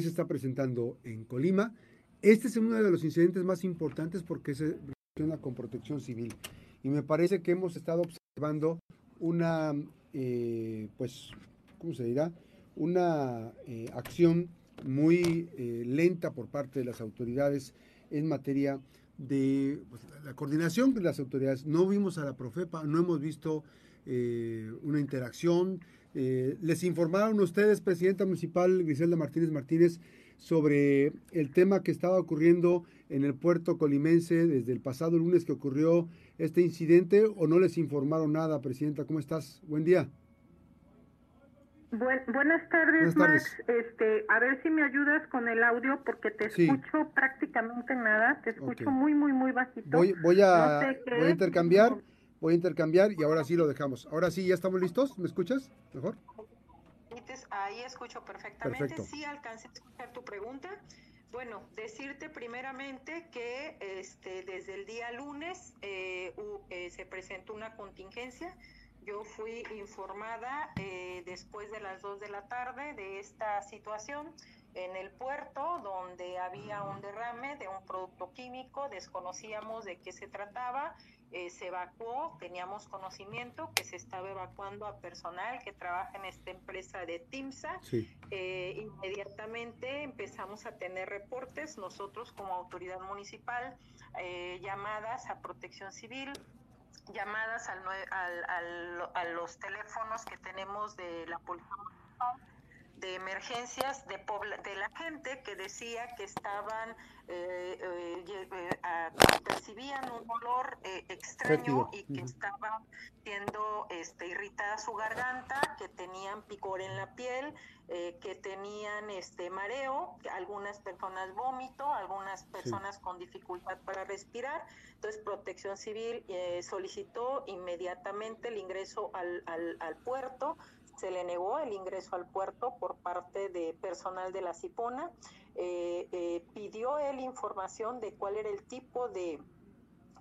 se está presentando en Colima. Este es uno de los incidentes más importantes porque se relaciona con protección civil. Y me parece que hemos estado observando una, eh, pues, ¿cómo se dirá? Una eh, acción muy eh, lenta por parte de las autoridades en materia de pues, la coordinación de las autoridades. No vimos a la Profepa, no hemos visto una interacción. Les informaron ustedes, Presidenta Municipal Griselda Martínez Martínez, sobre el tema que estaba ocurriendo en el puerto colimense desde el pasado lunes que ocurrió este incidente o no les informaron nada, Presidenta? ¿Cómo estás? Buen día. buenas tardes, Max. Este, a ver si me ayudas con el audio porque te escucho prácticamente nada, te escucho muy, muy, muy bajito. Voy, voy, a, voy a intercambiar, voy a intercambiar y ahora sí lo dejamos. Ahora sí, ¿ya estamos listos? ¿Me escuchas mejor? Ahí escucho perfectamente. Sí, alcancé a escuchar tu pregunta. Bueno, decirte primeramente que este, desde el día lunes eh, eh, se presentó una contingencia. Yo fui informada eh, después de las 2 de la tarde de esta situación en el puerto donde había un derrame de un producto químico, desconocíamos de qué se trataba, eh, se evacuó, teníamos conocimiento que se estaba evacuando a personal que trabaja en esta empresa de TIMSA. Eh, inmediatamente empezamos a tener reportes, nosotros como autoridad municipal, eh, llamadas a protección civil, llamadas al, al, a los teléfonos que tenemos de la policía municipal de emergencias de, de la gente que decía que estaban, eh, eh, eh percibían un olor eh, extraño y que estaban siendo este, irritada su garganta, que tenían picor en la piel, que tenían este mareo, algunas personas vómito, algunas personas con dificultad para respirar. Entonces Protección Civil solicitó inmediatamente el ingreso al, al, al puerto se le negó el ingreso al puerto por parte de personal de la Cipona. Eh, eh, pidió él información de cuál era el tipo de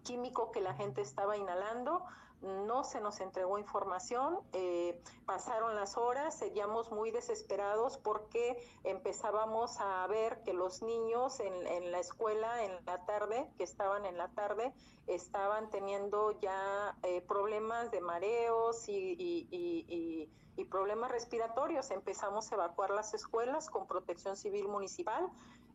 químico que la gente estaba inhalando. No se nos entregó información, eh, pasaron las horas, seguíamos muy desesperados porque empezábamos a ver que los niños en, la escuela en la tarde, que estaban en la tarde, estaban teniendo ya problemas de mareos y y problemas respiratorios. Empezamos a evacuar las escuelas con protección civil municipal,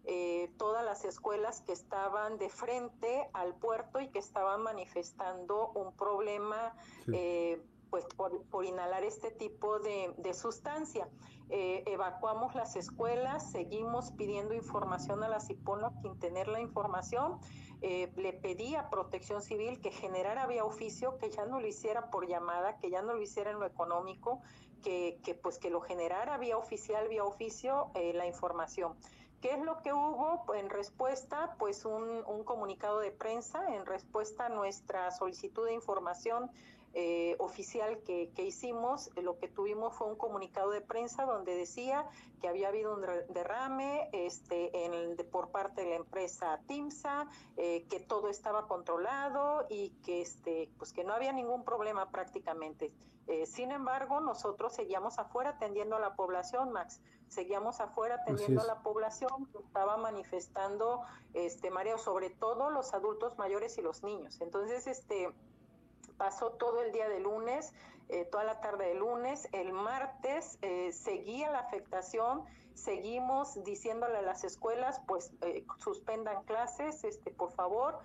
eh, todas las escuelas que estaban de frente al puerto y que estaban manifestando un problema. Eh, pues por, inhalar este tipo de, sustancia. Eh, evacuamos las escuelas, seguimos pidiendo información a la CIPONO sin tener la información. le pedí a Protección Civil que generara vía oficio, que ya no lo hiciera por llamada, que ya no lo hiciera en lo económico, que, pues que lo generara vía oficial, vía oficio, eh, la información. ¿Qué es lo que hubo en respuesta? Pues un, un, comunicado de prensa en respuesta a nuestra solicitud de información eh, oficial que, que, hicimos. Lo que tuvimos fue un comunicado de prensa donde decía que había habido un derrame este, en, por parte de la empresa TIMSA, eh, que todo estaba controlado y que, este, pues que no había ningún problema prácticamente. Eh, sin embargo, nosotros seguíamos afuera atendiendo a la población, Max. Seguíamos afuera atendiendo a la población que estaba manifestando este mareo, sobre todo los adultos mayores y los niños. Entonces, este pasó todo el día de lunes, eh, toda la tarde de lunes. El martes eh, seguía la afectación seguimos diciéndole a las escuelas, pues eh, suspendan clases, este, por favor,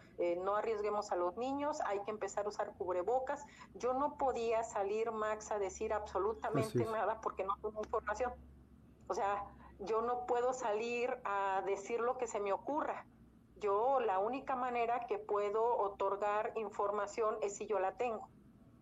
no arriesguemos a los niños, hay que empezar a usar cubrebocas. Yo no podía salir, Max, a decir absolutamente nada porque no tengo información. O sea, yo no puedo salir a decir lo que se me ocurra. Yo la única manera que puedo otorgar información es si yo la tengo.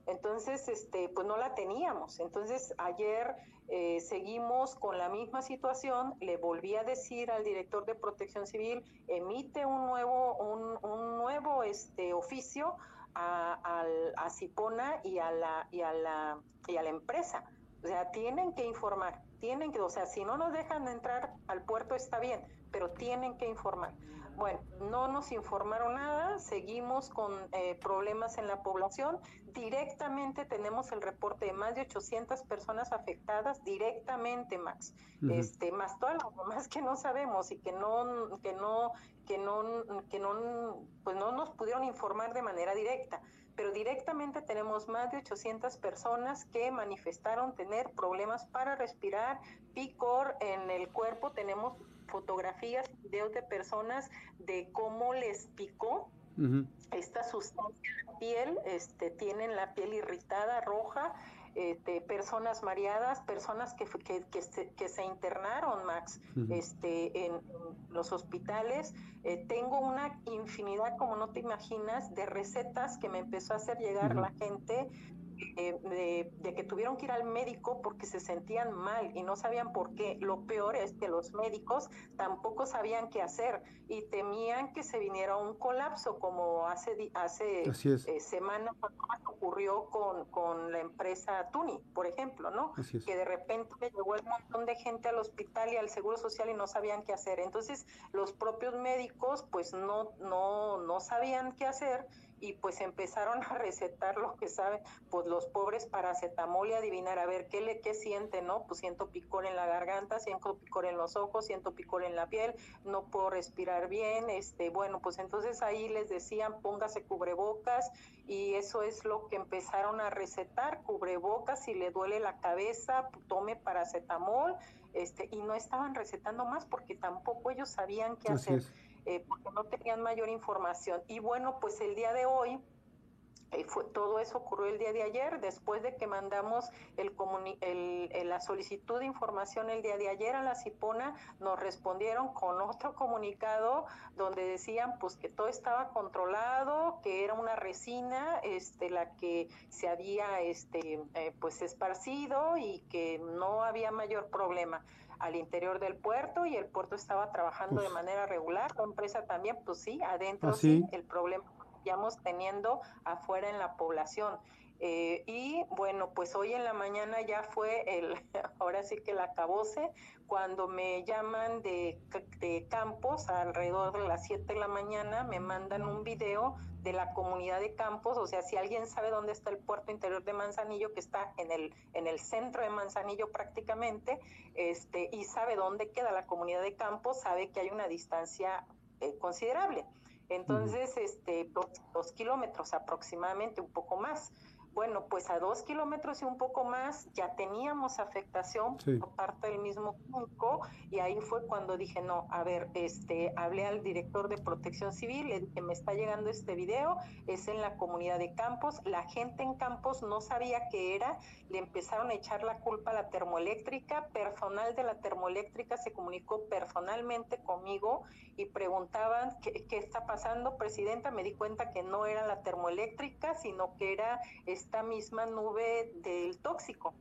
Entonces, este, pues no la teníamos. Entonces, ayer eh, seguimos con la misma situación. Le volví a decir al director de Protección Civil, emite un nuevo, un, nuevo este, oficio a, a, Cipona y a, la, y, a la, y a la empresa. O sea, tienen que informar, tienen que, o sea, si no nos dejan entrar al puerto está bien, pero tienen que informar. Bueno, no nos informaron nada, seguimos con eh, problemas en la población. Directamente tenemos el reporte de más de 800 personas afectadas, directamente, Max. este, más todas las demás que no sabemos y que no, que no, que no, que no, pues no nos pudieron informar de manera directa pero directamente tenemos más de 800 personas que manifestaron tener problemas para respirar, picor en el cuerpo, tenemos fotografías, videos de personas de cómo les picó esta sustancia en la piel, este, tienen la piel irritada, roja, este, personas mareadas, personas que, que, que, se, que se, internaron, Max, este, en, los hospitales. Eh, tengo una infinidad, como no te imaginas, de recetas que me empezó a hacer llegar la gente eh, de, que tuvieron que ir al médico porque se sentían mal y no sabían por qué. Lo peor es que los médicos tampoco sabían qué hacer y temían que se viniera un colapso, como hace, hace eh, semanas ocurrió con, con, la empresa Tuni, por ejemplo, ¿no? Que de repente llegó un montón de gente al hospital y al Seguro Social y no sabían qué hacer. Entonces, los propios médicos, pues no, no, no sabían qué hacer y pues empezaron a recetar lo que saben, pues los pobres paracetamol y adivinar a ver qué le qué siente, ¿no? Pues siento picor en la garganta, siento picor en los ojos, siento picor en la piel, no puedo respirar bien, este, bueno, pues entonces ahí les decían póngase cubrebocas y eso es lo que empezaron a recetar, cubrebocas, si le duele la cabeza, tome paracetamol, este, y no estaban recetando más porque tampoco ellos sabían qué hacer. Eh, porque no tenían mayor información. Y bueno, pues el día de hoy, eh, fue, todo eso ocurrió el día de ayer, después de que mandamos el, el, la solicitud de información el día de ayer a la CIPONA, nos respondieron con otro comunicado donde decían pues que todo estaba controlado, que era una resina este, la que se había este, eh, pues esparcido y que no había mayor problema al interior del puerto y el puerto estaba trabajando de manera regular, la empresa también, pues sí, adentro ¿Ah, sí, el problema que estamos teniendo afuera en la población. Eh, y bueno, pues hoy en la mañana ya fue el, ahora sí que el acabose, cuando me llaman de, de Campos alrededor de las 7 de la mañana, me mandan un video de la comunidad de Campos, o sea, si alguien sabe dónde está el puerto interior de Manzanillo, que está en el, en el centro de Manzanillo prácticamente, este, y sabe dónde queda la comunidad de Campos, sabe que hay una distancia eh, considerable. Entonces, este, dos kilómetros aproximadamente, un poco más. Bueno, pues a dos kilómetros y un poco más ya teníamos afectación por parte del mismo público y ahí fue cuando dije, no, a ver, este, hablé al director de protección civil, le dije, me está llegando este video, es en la comunidad de Campos, la gente en Campos no sabía qué era, le empezaron a echar la culpa a la termoeléctrica, personal de la termoeléctrica se comunicó personalmente conmigo y preguntaban qué, qué está pasando, presidenta, me di cuenta que no era la termoeléctrica, sino que era esta misma nube del tóxico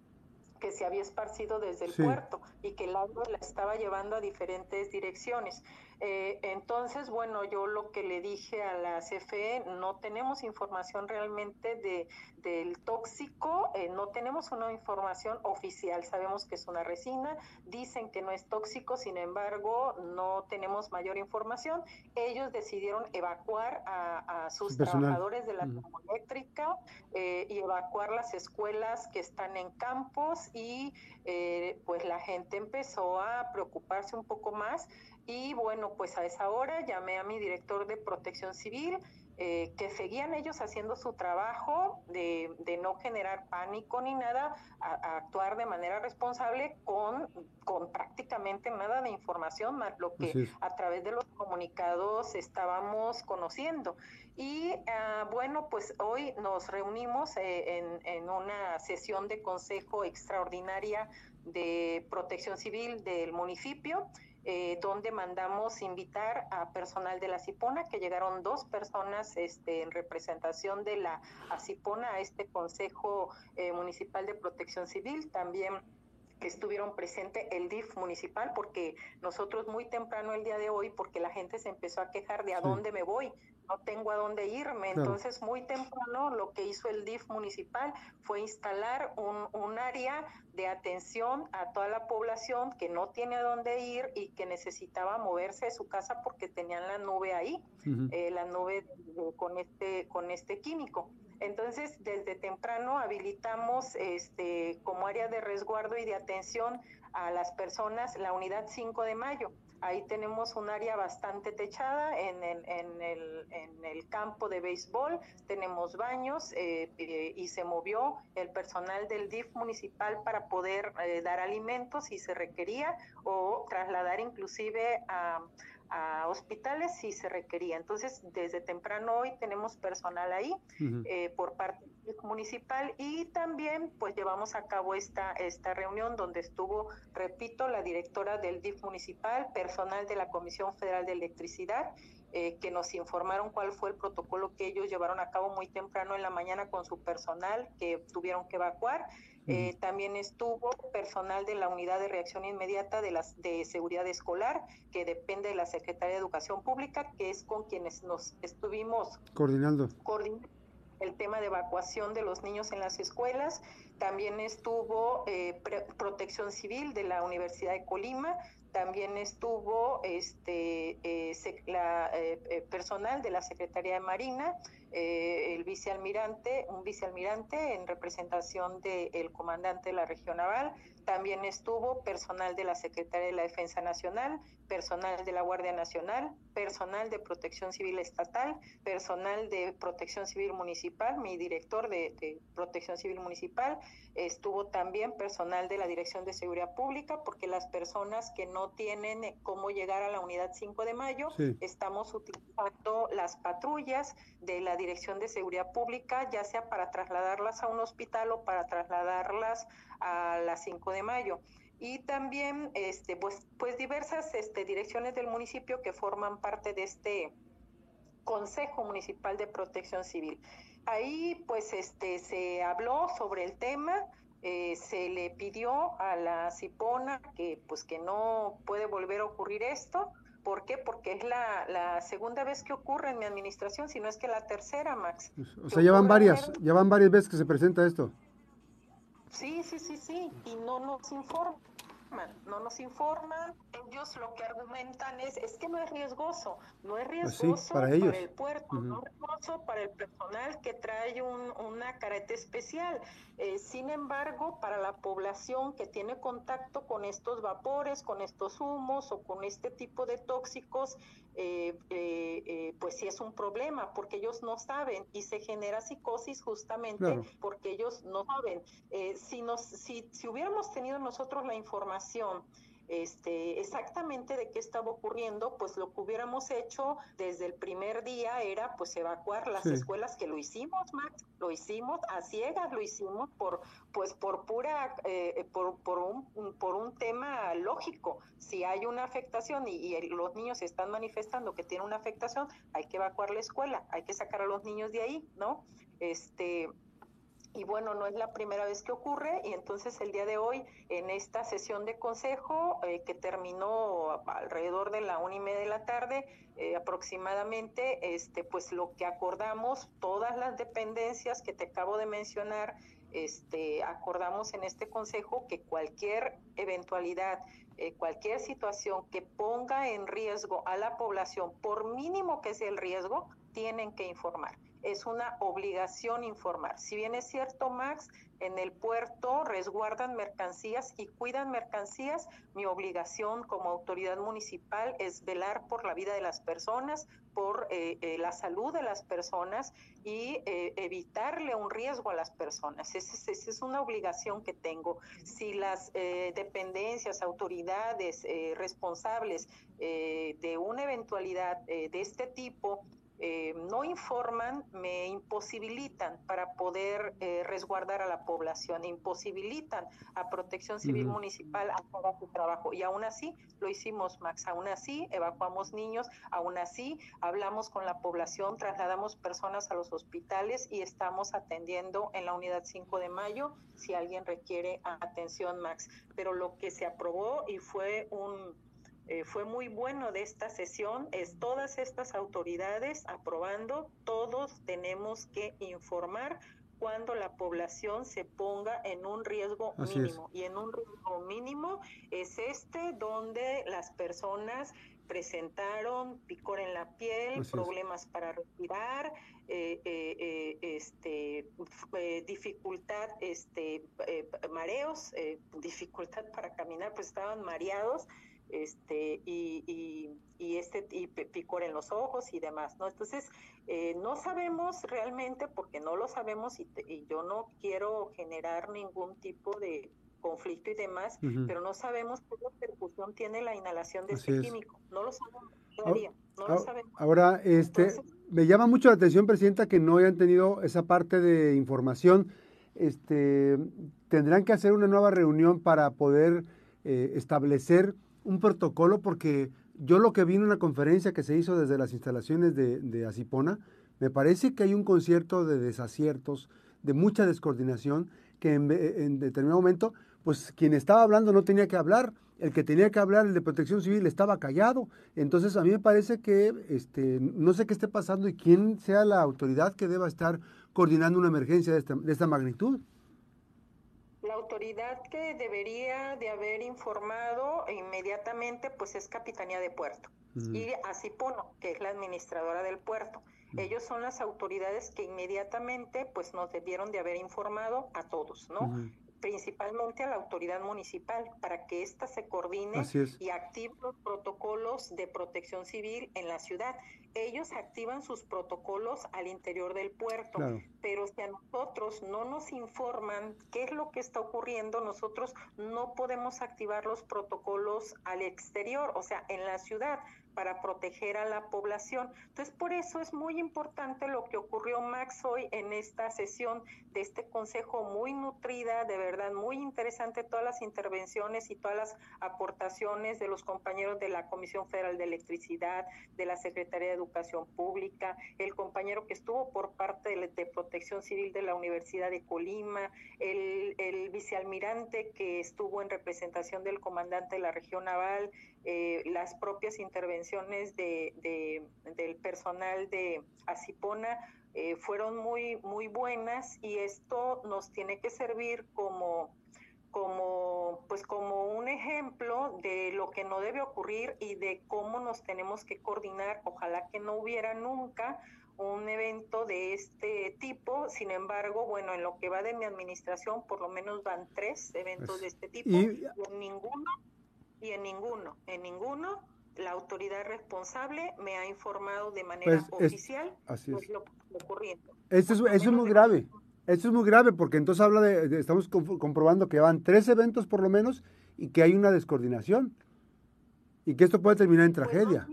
que se había esparcido desde el puerto y que el agua la estaba llevando a diferentes direcciones. Eh, entonces, bueno, yo lo que le dije a la CFE, no tenemos información realmente de, del tóxico, eh, no tenemos una información oficial, sabemos que es una resina, dicen que no es tóxico, sin embargo, no tenemos mayor información. Ellos decidieron evacuar a, sus trabajadores de la termoeléctrica eh, y evacuar las escuelas que están en campos y pues la gente empezó a preocuparse un poco más y bueno, pues a esa hora llamé a mi director de protección civil, eh, que seguían ellos haciendo su trabajo de, de no generar pánico ni nada, a, actuar de manera responsable con, con prácticamente nada de información, más lo que a través de los comunicados estábamos conociendo. Y ah, bueno, pues hoy nos reunimos eh, en, en una sesión de consejo extraordinaria de protección civil del municipio. Eh, donde mandamos invitar a personal de la CIPONA, que llegaron dos personas este, en representación de la CIPONA a este Consejo eh, Municipal de Protección Civil. También estuvieron presentes el DIF municipal porque nosotros muy temprano el día de hoy porque la gente se empezó a quejar de a dónde me voy no tengo a dónde irme. Entonces, muy temprano lo que hizo el DIF municipal fue instalar un, un, área de atención a toda la población que no tiene a dónde ir y que necesitaba moverse de su casa porque tenían la nube ahí, eh, la nube con, este, con este químico. Entonces, desde temprano habilitamos este, como área de resguardo y de atención a las personas la unidad 5 de mayo. Ahí tenemos un área bastante techada en, el, campo de béisbol, tenemos baños eh, eh, y se movió el personal del DIF municipal para poder eh, dar alimentos si se requería o trasladar inclusive a a hospitales si se requería. Entonces, desde temprano hoy tenemos personal ahí eh, por parte municipal y también pues llevamos a cabo esta, esta reunión donde estuvo, repito, la directora del DIF municipal, personal de la Comisión Federal de Electricidad, eh, que nos informaron cuál fue el protocolo que ellos llevaron a cabo muy temprano en la mañana con su personal que tuvieron que evacuar eh, también estuvo personal de la Unidad de Reacción Inmediata de, las, de Seguridad Escolar, que depende de la Secretaría de Educación Pública, que es con quienes nos estuvimos coordinando. el tema de evacuación de los niños en las escuelas. También estuvo eh, Protección Civil de la Universidad de Colima, también estuvo este eh, la, personal de la Secretaría de Marina, eh, el vicealmirante, un vicealmirante en representación del comandante de la región naval, también estuvo personal de la Secretaría de la Defensa Nacional, personal de la Guardia Nacional, personal de Protección Civil Estatal, personal de Protección Civil Municipal, mi director de, Protección Civil Municipal, estuvo también personal de la Dirección de Seguridad Pública, porque las personas que no tienen eh, cómo llegar a la unidad 5 de mayo, estamos utilizando las patrullas de la Dirección de Seguridad Pública, ya sea para trasladarlas a un hospital o para trasladarlas a las 5 de mayo. Y también, este, pues, pues diversas este, direcciones del municipio que forman parte de este Consejo Municipal de Protección Civil. Ahí, pues, este, se habló sobre el tema, eh, se le pidió a la Cipona que, pues, que no puede volver a ocurrir esto. ¿Por qué? Porque es la, la, segunda vez que ocurre en mi administración, si no es que la tercera, Max. O sea, ya van varias, ya van varias veces que se presenta esto. Sí, sí, sí, sí, y no nos informan no nos informan. Ellos lo que argumentan es, es que no es riesgoso, no es pues riesgoso para, el puerto, no es riesgoso para el personal que trae una careta especial. Eh, sin embargo, para la población que tiene contacto con estos vapores, con estos humos o con este tipo de tóxicos, eh, eh, pues sí es un problema porque ellos no saben y se genera psicosis justamente porque ellos no saben. si, nos, si, si hubiéramos tenido nosotros la información, este, exactamente de qué estaba ocurriendo, pues lo que hubiéramos hecho desde el primer día era pues evacuar las escuelas, que lo hicimos, Max, lo hicimos, a ciegas lo hicimos por, pues por pura, eh, por, por, un, por un tema lógico. Si hay una afectación y, y, los niños están manifestando que tienen una afectación, hay que evacuar la escuela, hay que sacar a los niños de ahí, ¿no? Este, y bueno, no es la primera vez que ocurre y entonces el día de hoy en esta sesión de consejo eh, que terminó alrededor de la una y media de la tarde eh, aproximadamente, este, pues lo que acordamos, todas las dependencias que te acabo de mencionar, este, acordamos en este consejo que cualquier eventualidad, eh, cualquier situación que ponga en riesgo a la población, por mínimo que sea el riesgo, tienen que informar es una obligación informar. Si bien es cierto, Max, en el puerto resguardan mercancías y cuidan mercancías, mi obligación como autoridad municipal es velar por la vida de las personas, por eh, eh, la salud de las personas y eh, evitarle un riesgo a las personas. Esa es, una obligación que tengo. Si las dependencias, autoridades responsables de una eventualidad de este tipo eh, no informan, me imposibilitan para poder eh, resguardar a la población, imposibilitan a Protección Civil Municipal a todo su trabajo. Y aún así lo hicimos, Max, aún así evacuamos niños, aún así hablamos con la población, trasladamos personas a los hospitales y estamos atendiendo en la unidad 5 de mayo si alguien requiere atención, Max. Pero lo que se aprobó y fue un eh, fue muy bueno de esta sesión es todas estas autoridades aprobando, todos tenemos que informar cuando la población se ponga en un riesgo mínimo. Y en un riesgo mínimo es este donde las personas presentaron picor en la piel, problemas para respirar, eh, eh, este, dificultad, este, mareos, dificultad para caminar, pues estaban mareados este, y, y, este y picor en los ojos y demás, ¿no? Entonces, eh, no sabemos realmente, porque no lo sabemos y, yo no quiero generar ningún tipo de conflicto y demás, pero no sabemos qué repercusión tiene la inhalación de este químico. No lo sabemos todavía, no lo sabemos. Ahora, este, me llama mucho la atención, Presidenta, que no hayan tenido esa parte de información. Este, tendrán que hacer una nueva reunión para poder eh, establecer un protocolo porque yo lo que vi en una conferencia que se hizo desde las instalaciones de, de Asipona, me parece que hay un concierto de desaciertos, de mucha descoordinación, que en, determinado momento, pues quien estaba hablando no tenía que hablar, el que tenía que hablar, el de protección civil, estaba callado. Entonces a mí me parece que este, no sé qué esté pasando y quién sea la autoridad que deba estar coordinando una emergencia de esta, de esta magnitud la autoridad que debería de haber informado inmediatamente pues es Capitanía de Puerto y Asipono, que es la administradora del puerto. Ellos son las autoridades que inmediatamente pues nos debieron de haber informado a todos, ¿no? Principalmente a la autoridad municipal para que ésta se coordine y active los protocolos de protección civil en la ciudad. Ellos activan sus protocolos al interior del puerto, pero si a nosotros no nos informan qué es lo que está ocurriendo, nosotros no podemos activar los protocolos al exterior, o sea, en la ciudad para proteger a la población. Entonces, por eso es muy importante lo que ocurrió, Max, hoy en esta sesión de este consejo muy nutrida, de verdad, muy interesante todas las intervenciones y todas las aportaciones de los compañeros de la Comisión Federal de Electricidad, de la Secretaría de Educación Pública, el compañero que estuvo por parte de, Protección Civil de la Universidad de Colima, el, vicealmirante que estuvo en representación del comandante de la región naval, eh, las propias intervenciones de, del personal de Asipona eh, fueron muy, muy buenas y esto nos tiene que servir como, como, pues como un ejemplo de lo que no debe ocurrir y de cómo nos tenemos que coordinar. Ojalá que no hubiera nunca un evento de este tipo. Sin embargo, bueno, en lo que va de mi administración, por lo menos van tres eventos de este tipo. Y, ninguno y en ninguno, en ninguno la autoridad responsable me ha informado de manera pues, oficial así es. lo, ocurriendo. Esto es, eso es muy grave. Esto es muy grave porque entonces habla de, estamos comprobando que van tres eventos por lo menos y que hay una descoordinación y que esto puede terminar en pues, tragedia.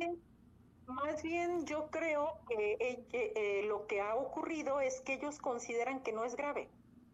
más, bien, yo creo que eh, eh, lo que ha ocurrido es que ellos consideran que no es grave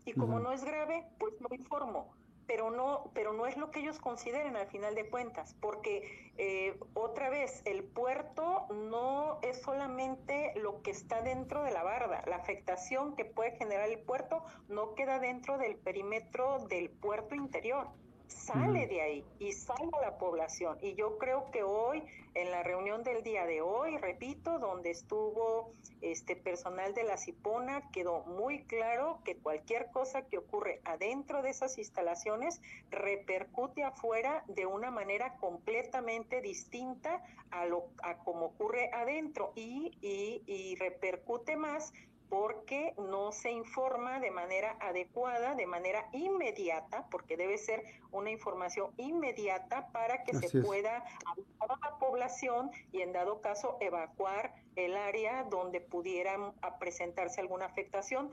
y como no es grave, pues no informo pero no, pero no es lo que ellos consideren al final de cuentas, porque eh, otra vez el puerto no es solamente lo que está dentro de la barda, la afectación que puede generar el puerto no queda dentro del perímetro del puerto interior sale de ahí y sale a la población. Y yo creo que hoy, en la reunión del día de hoy, repito, donde estuvo este personal de la Cipona, quedó muy claro que cualquier cosa que ocurre adentro de esas instalaciones repercute afuera de una manera completamente distinta a lo a como ocurre adentro y, y, y repercute más porque no se informa de manera adecuada, de manera inmediata, porque debe ser una información inmediata para que se pueda avisar a la población y en dado caso evacuar el área donde pudiera presentarse alguna afectación,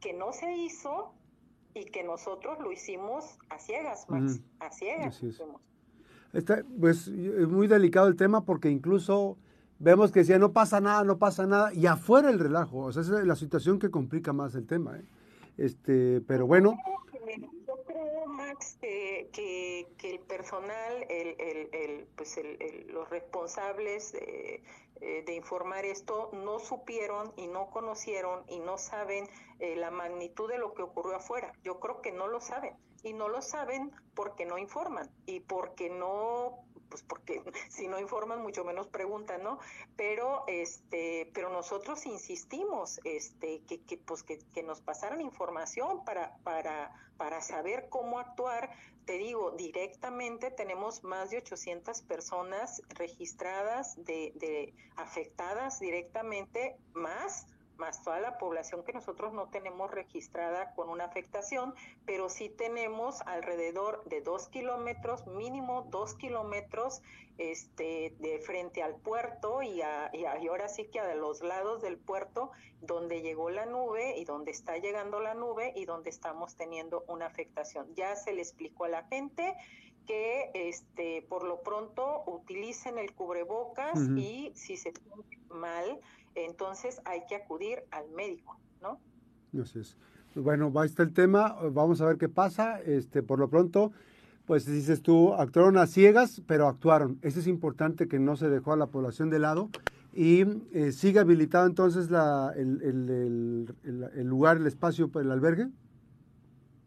que no se hizo y que nosotros lo hicimos a ciegas, Max, a ciegas. Está, pues es muy delicado el tema porque incluso vemos que decía, no pasa nada, no pasa nada, y afuera el relajo. O sea, esa es la situación que complica más el tema. ¿eh? Este, pero bueno. Yo creo, Max, que, el personal, el, el, pues los responsables de, eh, de, informar esto no supieron y no conocieron y no saben eh, la magnitud de lo que ocurrió afuera. Yo creo que no lo saben y no lo saben porque no informan y porque no pues porque si no informan mucho menos preguntan, ¿no? Pero este, pero nosotros insistimos este que, que pues que, que nos pasaran información para para para saber cómo actuar. Te digo, directamente tenemos más de 800 personas registradas de, de afectadas directamente más más toda la población que nosotros no tenemos registrada con una afectación, pero sí tenemos alrededor de dos kilómetros, mínimo dos kilómetros este, de frente al puerto y, y, ahora sí que a los lados del puerto donde llegó la nube y donde está llegando la nube y donde estamos teniendo una afectación. Ya se le explicó a la gente que este, por lo pronto utilicen el cubrebocas y si se siente mal, entonces hay que acudir al médico, ¿no? Así es. Bueno, va está el tema, vamos a ver qué pasa. Este, por lo pronto, pues dices tú, actuaron a ciegas, pero actuaron. Eso es importante que no se dejó a la población de lado y eh, sigue habilitado entonces la, el, el, el, lugar, el espacio para el albergue.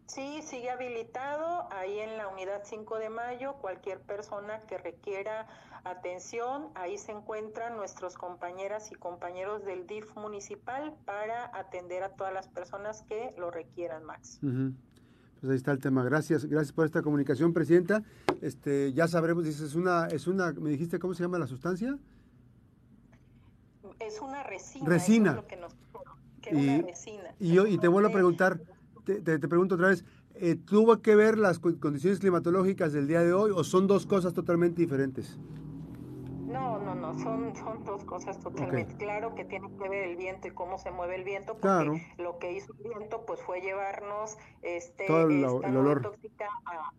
Sí, sigue habilitado ahí en la unidad 5 de mayo. Cualquier persona que requiera atención, ahí se encuentran nuestros compañeras y compañeros del DIF municipal para atender a todas las personas que lo requieran, Max. Pues ahí está el tema. Gracias, gracias por esta comunicación, presidenta. Este, ya sabremos, dices, es una, es una, me dijiste cómo se llama la sustancia. Es una resina. Resina. y, una resina. Y, yo, y te vuelvo a preguntar, te, pregunto otra vez, eh, ¿tuvo que ver las condiciones climatológicas del día de hoy o son dos cosas totalmente diferentes? No, no, no, son, son dos cosas totalmente. Claro que tiene que ver el viento y cómo se mueve el viento, porque lo que hizo el viento pues fue llevarnos este, Todo el, olor. tóxica a,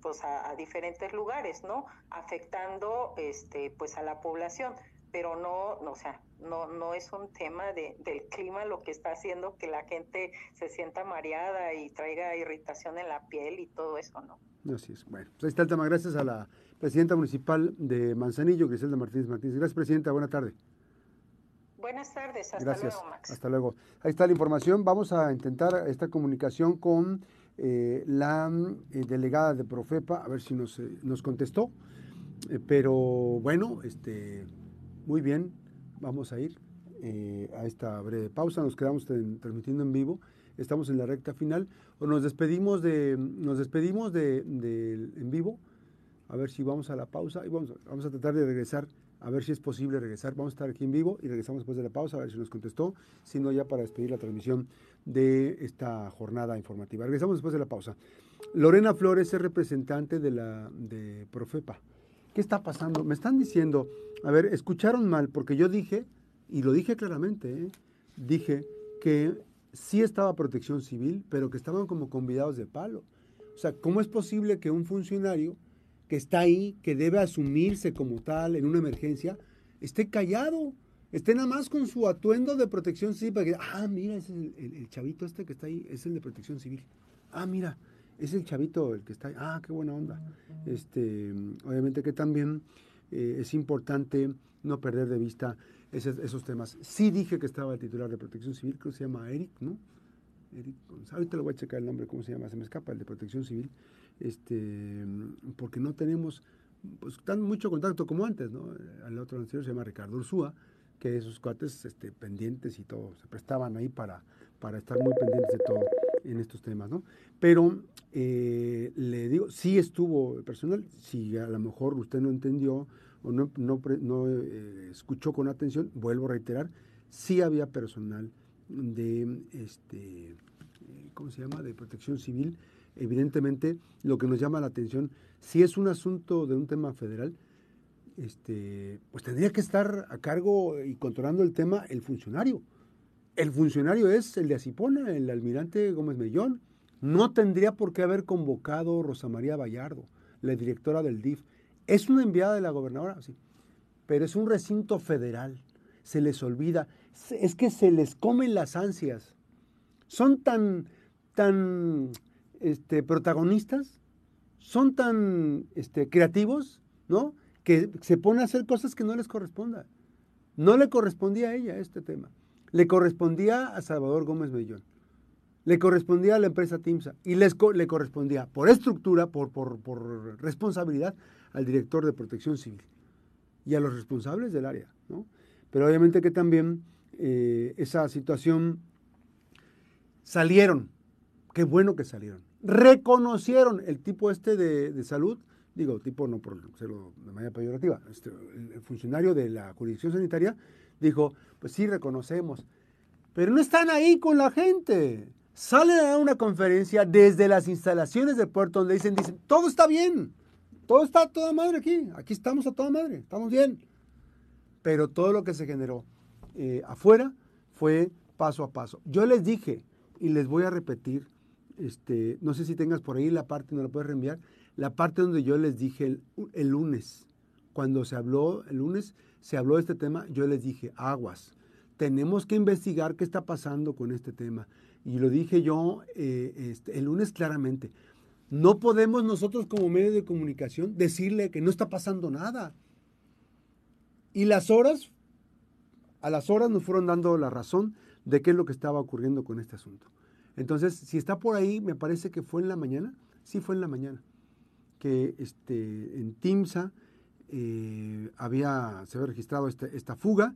pues a, diferentes lugares, ¿no? Afectando este, pues a la población pero no, no, o sea, no, no es un tema de, del clima lo que está haciendo que la gente se sienta mareada y traiga irritación en la piel y todo eso, ¿no? Así es. Bueno, pues ahí está el tema. Gracias a la presidenta municipal de Manzanillo, Griselda Martínez Martínez. Gracias, presidenta. Buena tarde. Buenas tardes. Hasta luego, Max. Hasta luego. Ahí está la información. Vamos a intentar esta comunicación con eh, la eh, delegada de Profepa, a ver si nos, eh, nos contestó. pero bueno, este muy bien, vamos a ir eh, a esta breve pausa. Nos quedamos transmitiendo en vivo. Estamos en la recta final. Nos despedimos de, nos despedimos de, en vivo. A ver si vamos a la pausa y vamos, vamos a tratar de regresar. A ver si es posible regresar. Vamos a estar aquí en vivo y regresamos después de la pausa a ver si nos contestó. Si no, ya para despedir la transmisión de esta jornada informativa. Regresamos después de la pausa. Lorena Flores es representante de la de Profepa. ¿Qué está pasando? Me están diciendo, a ver, escucharon mal, porque yo dije, y lo dije claramente, ¿eh? dije que sí estaba protección civil, pero que estaban como convidados de palo. O sea, ¿cómo es posible que un funcionario que está ahí, que debe asumirse como tal en una emergencia, esté callado? Esté nada más con su atuendo de protección civil para que, ah, mira, es el, el chavito este que está ahí, es el de protección civil. Ah, mira, es el chavito el que está ahí. Ah, qué buena onda. Este, obviamente que también eh, es importante no perder de vista esos temas. Sí dije que estaba el titular de Protección Civil, creo que se llama Eric, ¿no? Eric González. Ahorita le voy a checar el nombre, cómo se llama, se me escapa el de Protección Civil, este, porque no tenemos pues, tan mucho contacto como antes, ¿no? El otro anterior se llama Ricardo Ursúa, que esos cuates este, pendientes y todo, se prestaban ahí para, para estar muy pendientes de todo en estos temas, ¿no? Pero eh, le digo, sí estuvo personal, si a lo mejor usted no entendió o no, no, eh, escuchó con atención, vuelvo a reiterar, sí había personal de, este, ¿cómo se llama?, de protección civil. Evidentemente, lo que nos llama la atención, si es un asunto de un tema federal, este, pues tendría que estar a cargo y controlando el tema el funcionario. El funcionario es el de Asipona, el almirante Gómez Mellón. No tendría por qué haber convocado Rosa María Vallardo, la directora del DIF. ¿Es una enviada de la gobernadora? Sí. pero es un recinto federal. Se les olvida. Es que se les comen las ansias. Son tan, tan este, protagonistas, son tan este, creativos, ¿no? Que se ponen a hacer cosas que no les corresponda. No le correspondía a ella este tema. Le correspondía a Salvador Gómez Mellón. Le correspondía a la empresa TIMSA. Y le correspondía por estructura, por, por, responsabilidad, al director de protección civil y a los responsables del área. ¿no? Pero obviamente que también eh, esa situación salieron. Qué bueno que salieron. Reconocieron el tipo este de, salud, digo, tipo no por hacerlo de manera peyorativa, este, el funcionario de la jurisdicción sanitaria dijo, pues sí, reconocemos, pero no están ahí con la gente. Salen a una conferencia desde las instalaciones del puerto donde dicen, dicen, todo está bien, todo está a toda madre aquí, aquí estamos a toda madre, estamos bien. Pero todo lo que se generó eh, afuera fue paso a paso. Yo les dije, y les voy a repetir, este, no sé si tengas por ahí la parte, no la puedes reenviar, la parte donde yo les dije el, el lunes, cuando se habló el lunes, se habló de este tema, yo les dije, aguas, tenemos que investigar qué está pasando con este tema. Y lo dije yo eh, este, el lunes claramente. No podemos nosotros como medio de comunicación decirle que no está pasando nada. Y las horas, a las horas nos fueron dando la razón de qué es lo que estaba ocurriendo con este asunto. Entonces, si está por ahí, me parece que fue en la mañana, sí fue en la mañana, que este, en TIMSA eh, había, se había registrado esta, fuga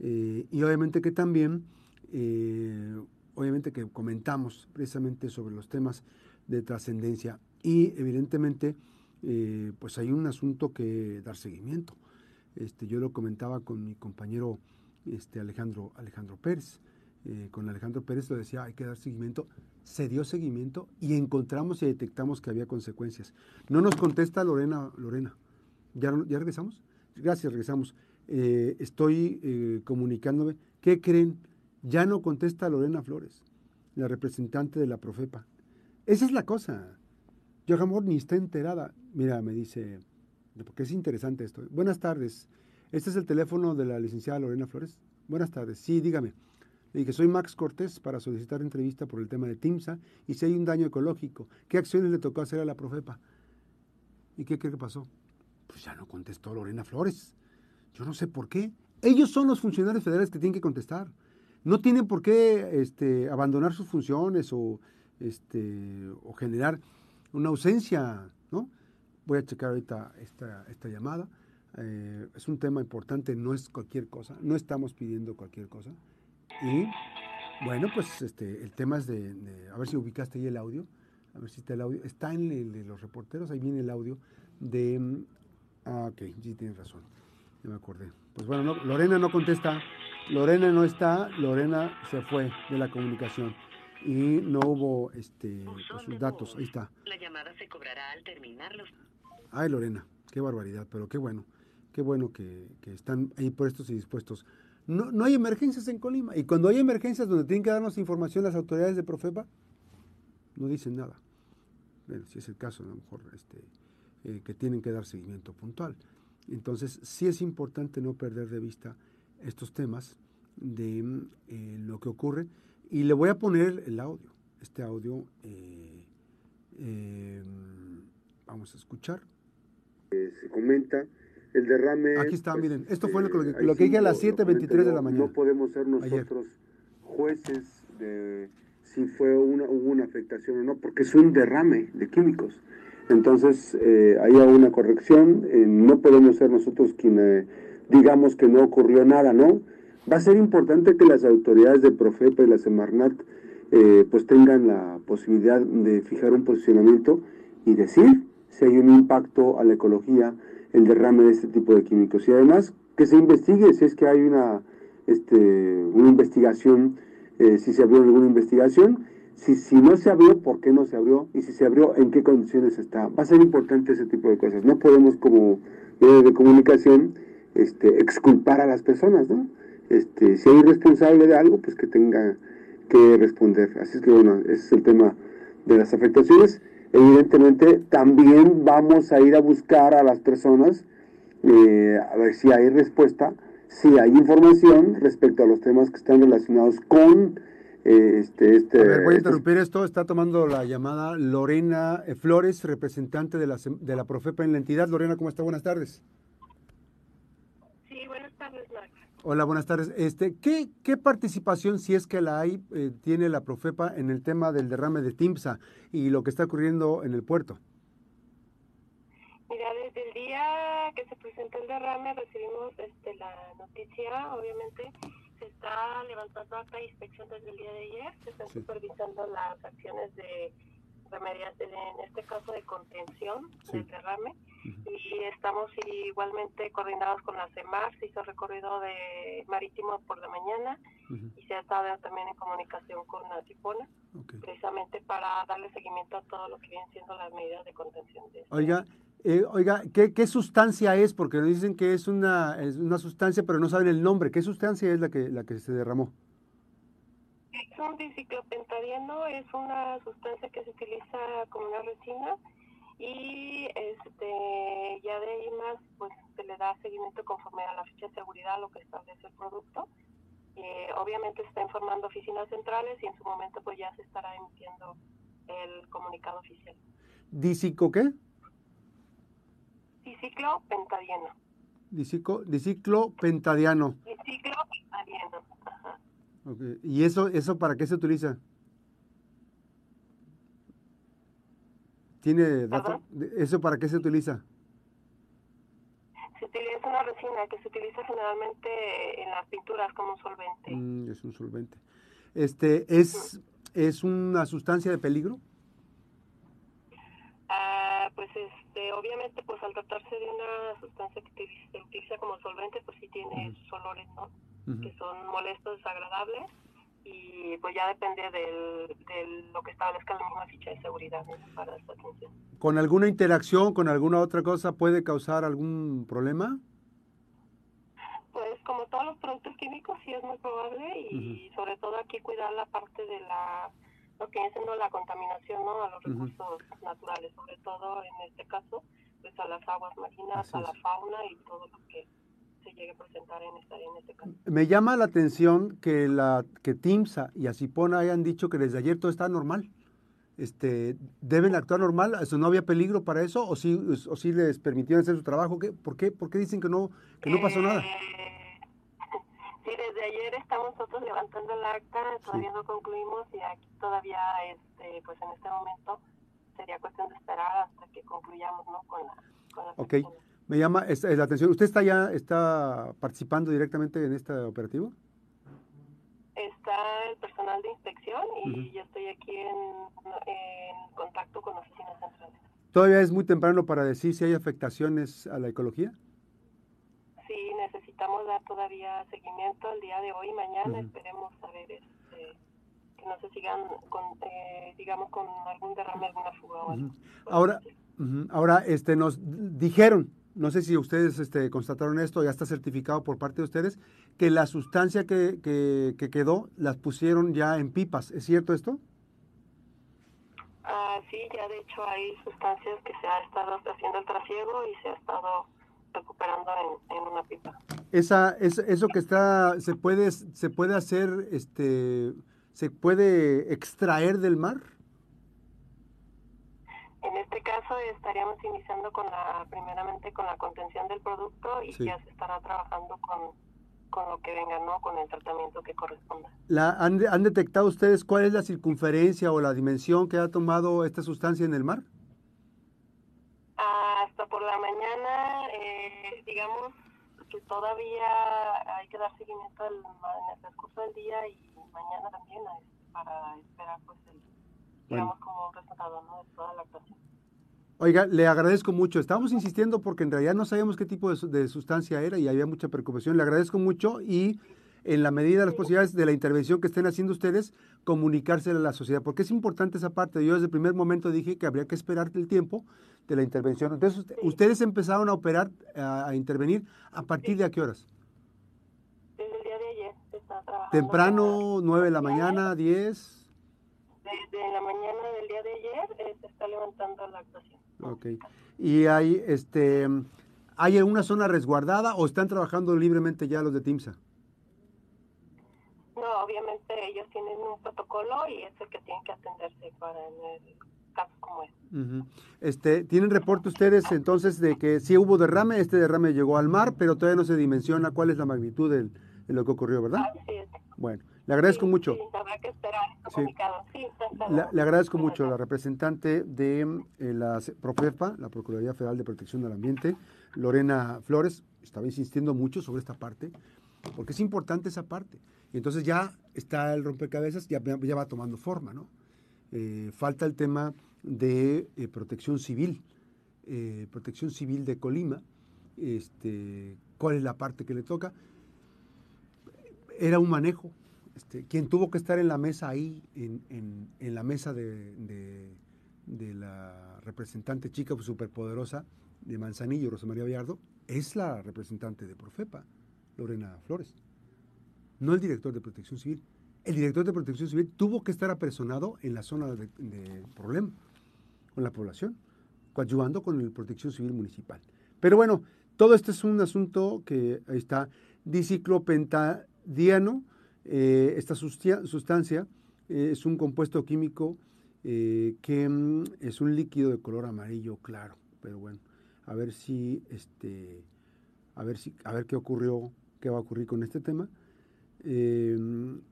eh, y obviamente que también, eh, obviamente que comentamos precisamente sobre los temas de trascendencia y evidentemente pues hay un asunto que dar seguimiento. Este, yo lo comentaba con mi compañero este, Alejandro, Alejandro Pérez. con Alejandro Pérez lo decía, hay que dar seguimiento. Se dio seguimiento y encontramos y detectamos que había consecuencias. No nos contesta Lorena, Lorena. ¿Ya, regresamos? Gracias, regresamos. Eh, estoy eh, comunicándome. ¿Qué creen? Ya no contesta Lorena Flores, la representante de la Profepa. Esa es la cosa. Yo, amor, ni está enterada. Mira, me dice, porque es interesante esto. Buenas tardes. Este es el teléfono de la licenciada Lorena Flores. Buenas tardes. Sí, dígame. Le dije, soy Max Cortés para solicitar entrevista por el tema de TIMSA y si hay un daño ecológico. ¿Qué acciones le tocó hacer a la Profepa? ¿Y qué cree que pasó? Pues ya no contestó Lorena Flores. Yo no sé por qué. Ellos son los funcionarios federales que tienen que contestar. No tienen por qué este, abandonar sus funciones o, este, o generar una ausencia, ¿no? Voy a checar ahorita esta, esta llamada. Eh, es un tema importante, no es cualquier cosa, no estamos pidiendo cualquier cosa. Y bueno, pues este, el tema es de, a ver si ubicaste ahí el audio, a ver si está el audio, está en el de los reporteros, ahí viene el audio de Ah, ok, sí tienes razón. Ya me acordé. Pues bueno, Lorena no contesta. Lorena no está. Lorena se fue de la comunicación. Y no hubo este, pues, sus datos. Ahí está. La llamada se cobrará al terminarlos. Ay, Lorena, qué barbaridad, pero qué bueno. Qué bueno que, están ahí puestos y dispuestos. No, no hay emergencias en Colima. Y cuando hay emergencias donde tienen que darnos información las autoridades de Profepa, no dicen nada. Bueno, si es el caso, a lo mejor este, eh, que tienen que dar seguimiento puntual. Entonces, sí es importante no perder de vista estos temas de eh, lo que ocurre. Y le voy a poner el audio. Este audio eh, vamos a escuchar. se comenta el derrame. Aquí está, miren, esto fue lo que, lo que dije a las 7.23 de la mañana. No podemos ser nosotros jueces de si fue una, hubo una afectación o no, porque es un derrame de químicos. Entonces, eh, hay una corrección, eh, no podemos ser nosotros quienes digamos que no ocurrió nada, ¿no? Va a ser importante que las autoridades de Profepa y la Semarnat eh, pues tengan la posibilidad de fijar un posicionamiento y decir si hay un impacto a la ecología el derrame de este tipo de químicos y además que se investigue si es que hay una, este, una investigación, eh, si se abrió alguna investigación si, si no se abrió, ¿por qué no se abrió? Y si se abrió, ¿en qué condiciones está? Va a ser importante ese tipo de cosas. No podemos como medio de comunicación este, exculpar a las personas, ¿no? Este, si hay responsable de algo, pues que tenga que responder. Así es que bueno, ese es el tema de las afectaciones. Evidentemente, también vamos a ir a buscar a las personas eh, a ver si hay respuesta, si hay información respecto a los temas que están relacionados con este, este... A ver, voy a interrumpir esto. Está tomando la llamada Lorena eh, Flores, representante de la, de la Profepa en la entidad. Lorena, ¿cómo está? Buenas tardes. Sí, buenas tardes, Max. Hola, buenas tardes. Este, ¿qué, ¿Qué participación, si es que la hay, tiene la Profepa en el tema del derrame de TIMSA y lo que está ocurriendo en el puerto? Mira, desde el día que se presentó el derrame recibimos este, la noticia, obviamente se está levantando acta de inspección desde el día de ayer, se están supervisando las acciones de remediación, en este caso de contención del derrame, y estamos igualmente coordinados con la CEMAR, se hizo recorrido de marítimo por la mañana y se ha estado también en comunicación con la Cipona, precisamente para darle seguimiento a todo lo que vienen siendo las medidas de contención. De este Oiga, eh, oiga, ¿qué, ¿qué, sustancia es? Porque nos dicen que es una, es una sustancia, pero no saben el nombre. ¿Qué sustancia es la que, la que se derramó? Es un diciclopentadieno, es una sustancia que se utiliza como una resina y este ya de ahí más pues se le da seguimiento conforme a la ficha de seguridad lo que establece el producto. Eh, obviamente se está informando oficinas centrales y en su momento pues ya se estará emitiendo el comunicado oficial. ¿Dicico qué? Diciclopentadieno. Diciclo, diciclopentadiano. Diciclopentadieno. Ajá. Okay. ¿Y eso, eso para qué se utiliza? ¿Tiene datos? ¿Eso para qué se utiliza? Se utiliza una resina que se utiliza generalmente en las pinturas como un solvente. Mm, es un solvente. Este, ¿es, ¿Es una sustancia de peligro? Ah, pues este, obviamente, pues al tratarse de una sustancia que se utiliza como solvente, pues sí tiene sus olores, ¿no? Que son molestos, desagradables y pues ya depende de lo que establezca la misma ficha de seguridad para esta atención. ¿Con alguna interacción, con alguna otra cosa puede causar algún problema? Pues como todos los productos químicos sí es muy probable y sobre todo aquí cuidar la parte de la lo que es la contaminación ¿no? a los recursos naturales, sobre todo en este caso, pues a las aguas marinas, a la fauna y todo lo que se llegue a presentar en, esta, en este caso. Me llama la atención que la que TIMSA y Asipona hayan dicho que desde ayer todo está normal. Este, ¿Deben actuar normal? ¿No había peligro para eso? ¿O sí, o sí les permitieron hacer su trabajo? ¿Qué, por, qué, ¿Por qué dicen que no, que no pasó nada? Eh, desde ayer estamos nosotros levantando el acta, todavía no concluimos y aquí todavía, este, pues en este momento sería cuestión de esperar hasta que concluyamos, ¿no? Con la, con la Ok, me llama la atención. ¿Usted está ya está participando directamente en este operativo? Está el personal de inspección y yo estoy aquí en, en contacto con oficinas centrales. ¿Todavía es muy temprano para decir si hay afectaciones a la ecología? Necesitamos dar todavía seguimiento el día de hoy y mañana. Esperemos saber este, que no se sigan, con, eh, digamos, con algún derrame, alguna fuga o algo. Ahora, ahora este, nos dijeron, no sé si ustedes este, constataron esto, ya está certificado por parte de ustedes, que la sustancia que, que, que quedó las pusieron ya en pipas. ¿Es cierto esto? Ah, sí, ya de hecho hay sustancias que se ha estado haciendo el trasiego y se ha estado recuperando en, una pipa. Esa, es, eso que está, se puede, se puede hacer, este, se puede extraer del mar. En este caso estaríamos iniciando con la, primeramente con la contención del producto y ya se estará trabajando con, con lo que venga, ¿no? Con el tratamiento que corresponda. La, han, ¿Han detectado ustedes cuál es la circunferencia o la dimensión que ha tomado esta sustancia en el mar? Hasta por la mañana, eh, digamos que todavía hay que dar seguimiento en el transcurso del día y mañana también para esperar pues el, digamos como un resultado ¿no? de toda la actuación. Oiga, le agradezco mucho. Estábamos insistiendo porque en realidad no sabíamos qué tipo de, de sustancia era y había mucha preocupación. Le agradezco mucho y en la medida de las posibilidades de la intervención que estén haciendo ustedes, comunicársela a la sociedad, porque es importante esa parte. Yo desde el primer momento dije que habría que esperar el tiempo de la intervención. Entonces, ustedes empezaron a operar, a, intervenir, ¿a partir de a qué horas? Desde el día de ayer está trabajando. ¿Temprano, 9 de la mañana, 10? Desde la mañana del día de ayer eh, se está levantando la actuación. Ok. Y hay, este, ¿Hay alguna zona resguardada o están trabajando libremente ya los de TIMSA? No, obviamente ellos tienen un protocolo y es el que tienen que atenderse para el caso como este. este ¿Tienen reporte ustedes entonces de que sí hubo derrame? Este derrame llegó al mar, pero todavía no se dimensiona cuál es la magnitud de lo que ocurrió, ¿verdad? Bueno, le agradezco mucho. que esperar le, agradezco mucho a la representante de eh, la Profepa, la Procuraduría Federal de Protección del Ambiente, Lorena Flores, estaba insistiendo mucho sobre esta parte, porque es importante esa parte. Y entonces ya está el rompecabezas, ya, ya va tomando forma, ¿no? Eh, falta el tema de eh, protección civil, protección civil de Colima, este, cuál es la parte que le toca. Era un manejo, este, quien tuvo que estar en la mesa ahí, en, la mesa de, la representante chica superpoderosa de Manzanillo, Rosa María Villardo, es la representante de Profepa, Lorena Flores, no el director de Protección Civil. El director de Protección Civil tuvo que estar apersonado en la zona de, problema con la población, coadyuvando con la Protección Civil Municipal. Pero bueno, todo esto es un asunto que ahí está, diciclopentadiano, eh, esta sustancia eh, es un compuesto químico eh, que mm, es un líquido de color amarillo claro, pero bueno, a ver si este, a ver si, a ver qué ocurrió, qué va a ocurrir con este tema.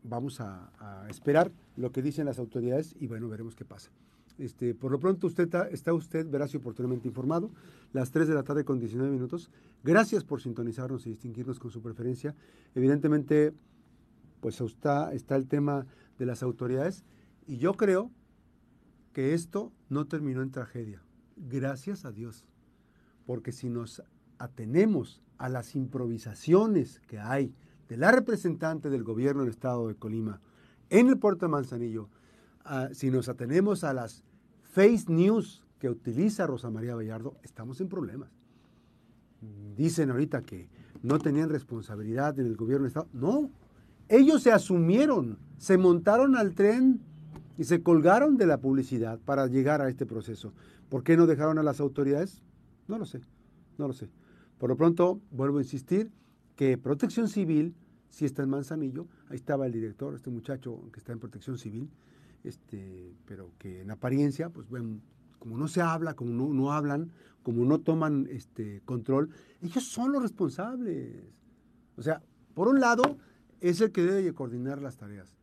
vamos a, esperar lo que dicen las autoridades y bueno, veremos qué pasa. Este, por lo pronto usted está, está usted verás y oportunamente informado. Las 3 de la tarde con 19 minutos. Gracias por sintonizarnos y distinguirnos con su preferencia. Evidentemente pues está, está el tema de las autoridades y yo creo que esto no terminó en tragedia. Gracias a Dios. Porque si nos atenemos a las improvisaciones que hay de la representante del gobierno del estado de Colima en el puerto de Manzanillo, si nos atenemos a las face news que utiliza Rosa María Vallardo, estamos en problemas. Dicen ahorita que no tenían responsabilidad en el gobierno del estado. No, ellos se asumieron, se montaron al tren y se colgaron de la publicidad para llegar a este proceso. ¿Por qué no dejaron a las autoridades? No lo sé, no lo sé. Por lo pronto, vuelvo a insistir que Protección Civil, si está en Manzanillo, ahí estaba el director, este muchacho que está en Protección Civil, este, pero que en apariencia, pues bueno, como no se habla, como no, no hablan, como no toman este, control, ellos son los responsables. O sea, por un lado, es el que debe coordinar las tareas.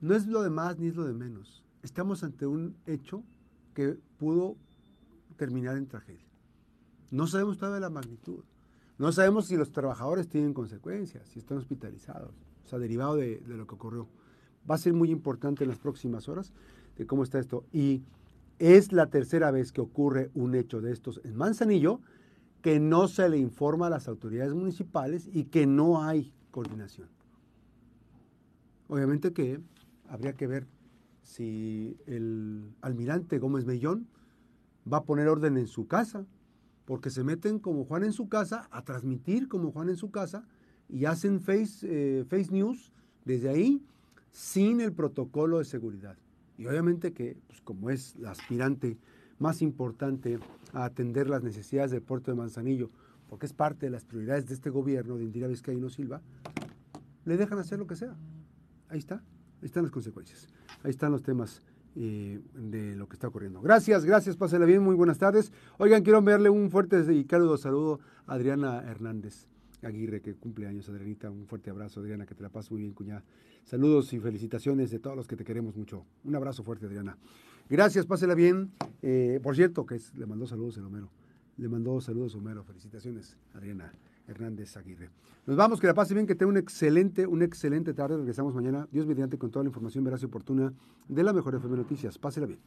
No es lo de más ni es lo de menos. Estamos ante un hecho que pudo terminar en tragedia. No sabemos todavía la magnitud. No sabemos si los trabajadores tienen consecuencias, si están hospitalizados, o sea, derivado de, de lo que ocurrió. Va a ser muy importante en las próximas horas de cómo está esto. Y es la tercera vez que ocurre un hecho de estos en Manzanillo que no se le informa a las autoridades municipales y que no hay coordinación. Obviamente que habría que ver si el almirante Gómez Mellón va a poner orden en su casa, porque se meten como Juan en su casa a transmitir como Juan en su casa y hacen face, eh, face news desde ahí sin el protocolo de seguridad. Y obviamente que, pues, como es la aspirante más importante a atender las necesidades del puerto de Manzanillo, porque es parte de las prioridades de este gobierno de Indira Vizcaíno Silva, le dejan hacer lo que sea. Ahí está, ahí están las consecuencias. Ahí están los temas de lo que está ocurriendo. Gracias, gracias, pásela bien, muy buenas tardes. Oigan, quiero enviarle un fuerte y cálido saludo a Adriana Hernández Aguirre, que cumple años, Adrianita. Un fuerte abrazo, Adriana, que te la pases muy bien, cuñada. Saludos y felicitaciones de todos los que te queremos mucho. Un abrazo fuerte, Adriana. Gracias, pásela bien. Eh, por cierto, que le mandó saludos el Homero. Le mandó saludos Homero. Felicitaciones, Adriana Hernández Aguirre. Nos vamos, que la pase bien, que tenga un excelente, una excelente tarde. Regresamos mañana, Dios mediante, con toda la información veraz y oportuna de la Mejor FM Noticias. Pásela bien.